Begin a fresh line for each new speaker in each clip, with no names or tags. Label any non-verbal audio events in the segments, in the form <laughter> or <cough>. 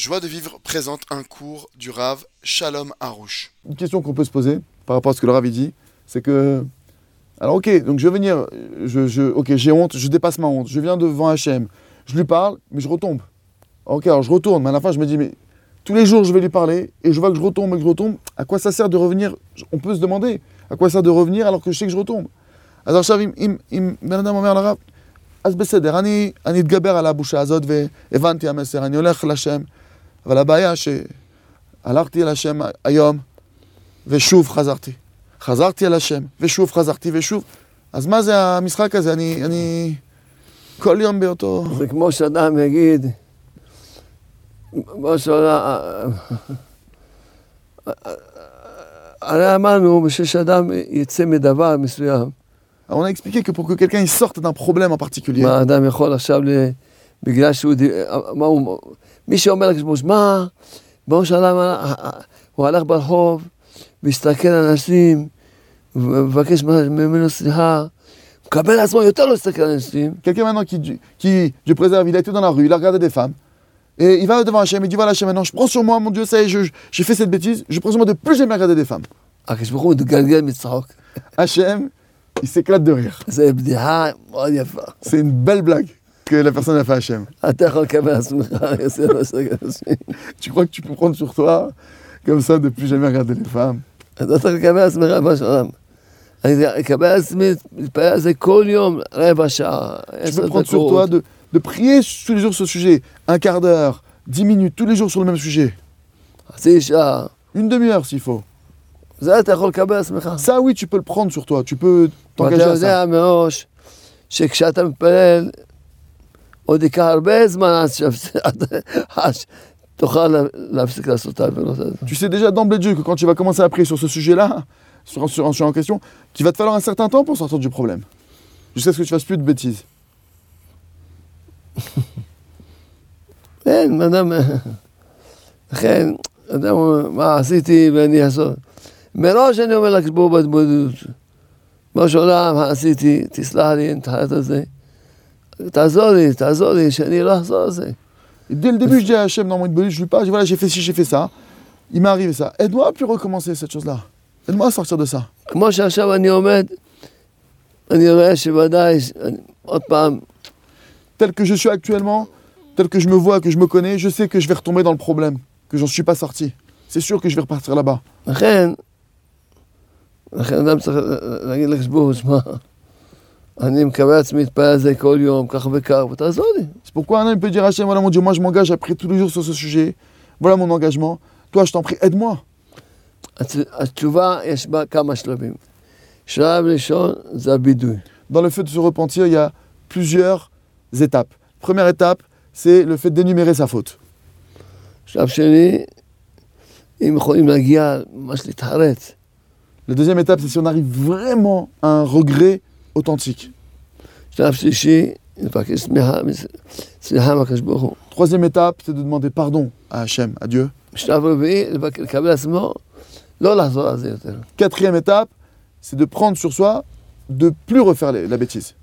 Joie de vivre présente un cours du Rav Shalom Harouche.
Une question qu'on peut se poser par rapport à ce que le Rav il dit, c'est que. Alors, ok, donc je vais venir, je, je- ok, j'ai honte, je dépasse ma honte, je viens devant Hachem, je lui parle, mais je retombe. Ok, alors je retourne, mais à la fin, je me dis, mais tous les jours, je vais lui parler, et je vois que je retombe et que je retombe, à quoi ça sert de revenir On peut se demander, à quoi ça sert de revenir alors que je sais que je retombe אז עכשיו אם, אם, אם בן אדם אומר לרב, אז בסדר, אני, אני אתגבר על הבושה הזאת והבנתי המסר, אני הולך לשם, אבל הבעיה שהלכתי אל השם היום ושוב חזרתי. חזרתי אל השם ושוב חזרתי ושוב. אז מה זה המשחק הזה? אני, אני כל יום באותו...
זה כמו שאדם יגיד, כמו שעולה... הרי אמרנו, בשביל שאדם יצא מדבר מסוים,
on a expliqué que pour que quelqu'un il sorte d'un problème en particulier,
מה האדם יכול עכשיו, ל... בגלל שהוא... ד- מה הוא... מי שאומר לקדוש ברוך הוא, מה? ברור שאדם, הוא הלך ברחוב, והסתכל על אנשים, ומבקש ממנו סליחה, מקבל על עצמו יותר לא להסתכל על אנשים,
quelqu'un maintenant qui, qui, Dieu préserve, il a été dans la rue, il a regardé des femmes, et il va devant Hachem, il dit voilà Hachem, maintenant je prends sur moi, mon Dieu, ça y est, je- je- j'ai fait cette bêtise, je prends sur moi de plus jamais regarder des femmes.
הקדוש ברוך הוא מתגלגל מצחוק.
Hachem, il s'éclate de rire.
זו בדיחה מאוד יפה.
C'est une belle blague que la personne a fait Hachem. <laughs> tu crois que tu peux prendre sur toi, comme ça, de plus jamais regarder les femmes? Tu peux prendre sur toi de, prier tous les jours sur ce sujet, un quart d'heure, dix minutes, tous les jours sur le même sujet. Une demi-heure s'il faut. Ça oui, tu peux le prendre sur toi, tu peux t'engager à ça.
עוד ייקח הרבה זמן עד שאפס- עד- עד שתוכל לה- להפסיק לעשות את העבירות האלה.
Tu sais déjà d'emblée de Dieu que quand tu vas commencer à prier sur ce sujet-là, sur, sur un sujet en question, qu'il va te falloir un certain temps pour sortir du problème. Jusqu'à ce que tu fasses plus de bêtises.
כן, בן אדם, לכן, אדם אומר, מה עשיתי ואני אעשות. מראש אני אומר לקדוש ברוך הוא בהתמודדות. בראש העולם, מה עשיתי, תסלח לי, נתחלת על זה. תעזור לי, תעזור לי, שאני לא אחזור על זה.
Et dès le début, je dis à Hachem, dans mon bonus, je lui parle, je dis voilà, j'ai fait ci, j'ai fait ça. Il m'est arrivé ça. Aide-moi à plus recommencer cette chose-là. Aide-moi à sortir de ça.
כמו שעכשיו אני עומד, אני רואה שוודאי, ש- אני- עוד פעם,
Tel que je suis actuellement, tel que je me vois, que je me connais, je sais que je vais retomber dans le problème, que j'en suis pas sorti. C'est sûr que je vais repartir là-bas.
לכן, לכן אדם צריך להגיד לקדוש ברוך הוא,
C'est pourquoi un homme peut dire Hachem, voilà mon Dieu, moi je m'engage à prier tous les jours sur ce sujet. Voilà mon engagement. Toi, je t'en prie, aide-moi. Dans le fait de se repentir, il y a plusieurs étapes. Première étape, c'est le fait d'énumérer sa faute. La deuxième étape, c'est si on arrive vraiment à un regret authentique. Troisième étape, c'est de demander pardon à Hachem, à Dieu. Quatrième étape, c'est de prendre sur soi de plus refaire la bêtise.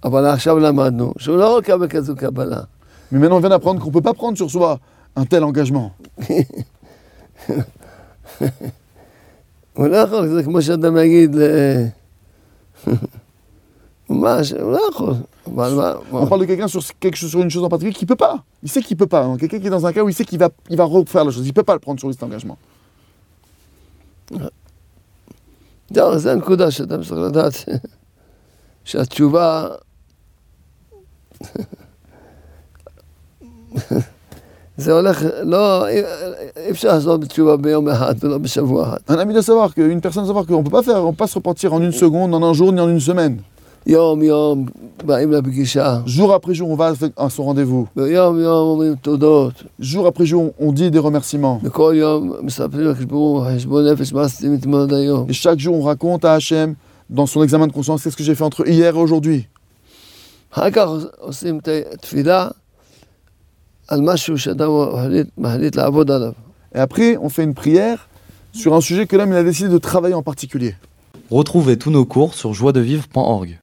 Mais maintenant, on vient d'apprendre qu'on ne peut pas prendre sur soi un tel engagement. <laughs> <laughs> On parle de quelqu'un sur quelque chose, sur une chose en particulier qui peut pas. Il sait qu'il peut pas. Donc, Quelqu'un qui est dans un cas où il sait qu'il va, il va refaire la chose. Il peut pas le prendre sur lui, cet engagement.
זהו, זו הנקודה שאדם צריך לדעת ש- שהתשובה... זה הולך, לא, אי אי אפשר לעשות בתשובה ביום אחד ולא בשבוע אחד.
Un ami doit savoir qu'une personne doit savoir qu'on peut pas faire, on peut pas se repentir en une seconde, en un jour, ni en une semaine.
יום יום באים לפגישה,
Jour après jour, on va à son rendez-vous.
ויום יום אומרים תודות,
Jour après jour, on dit des remerciements.
וכל יום מספרים לקדוש ברוך הוא חשבון נפש מה עשיתם אתמול עד היום.
Et chaque jour, on raconte à Hachem, dans son examen de conscience, qu'est-ce que j'ai fait entre hier et aujourd'hui.
אחר כך עושים את התפילה על משהו שאדם מחליט, מחליט לעבוד עליו.
Et après, on fait une prière sur un sujet que l'homme il a décidé de travailler en particulier.
Retrouvez tous nos cours sur joiedevivre.org.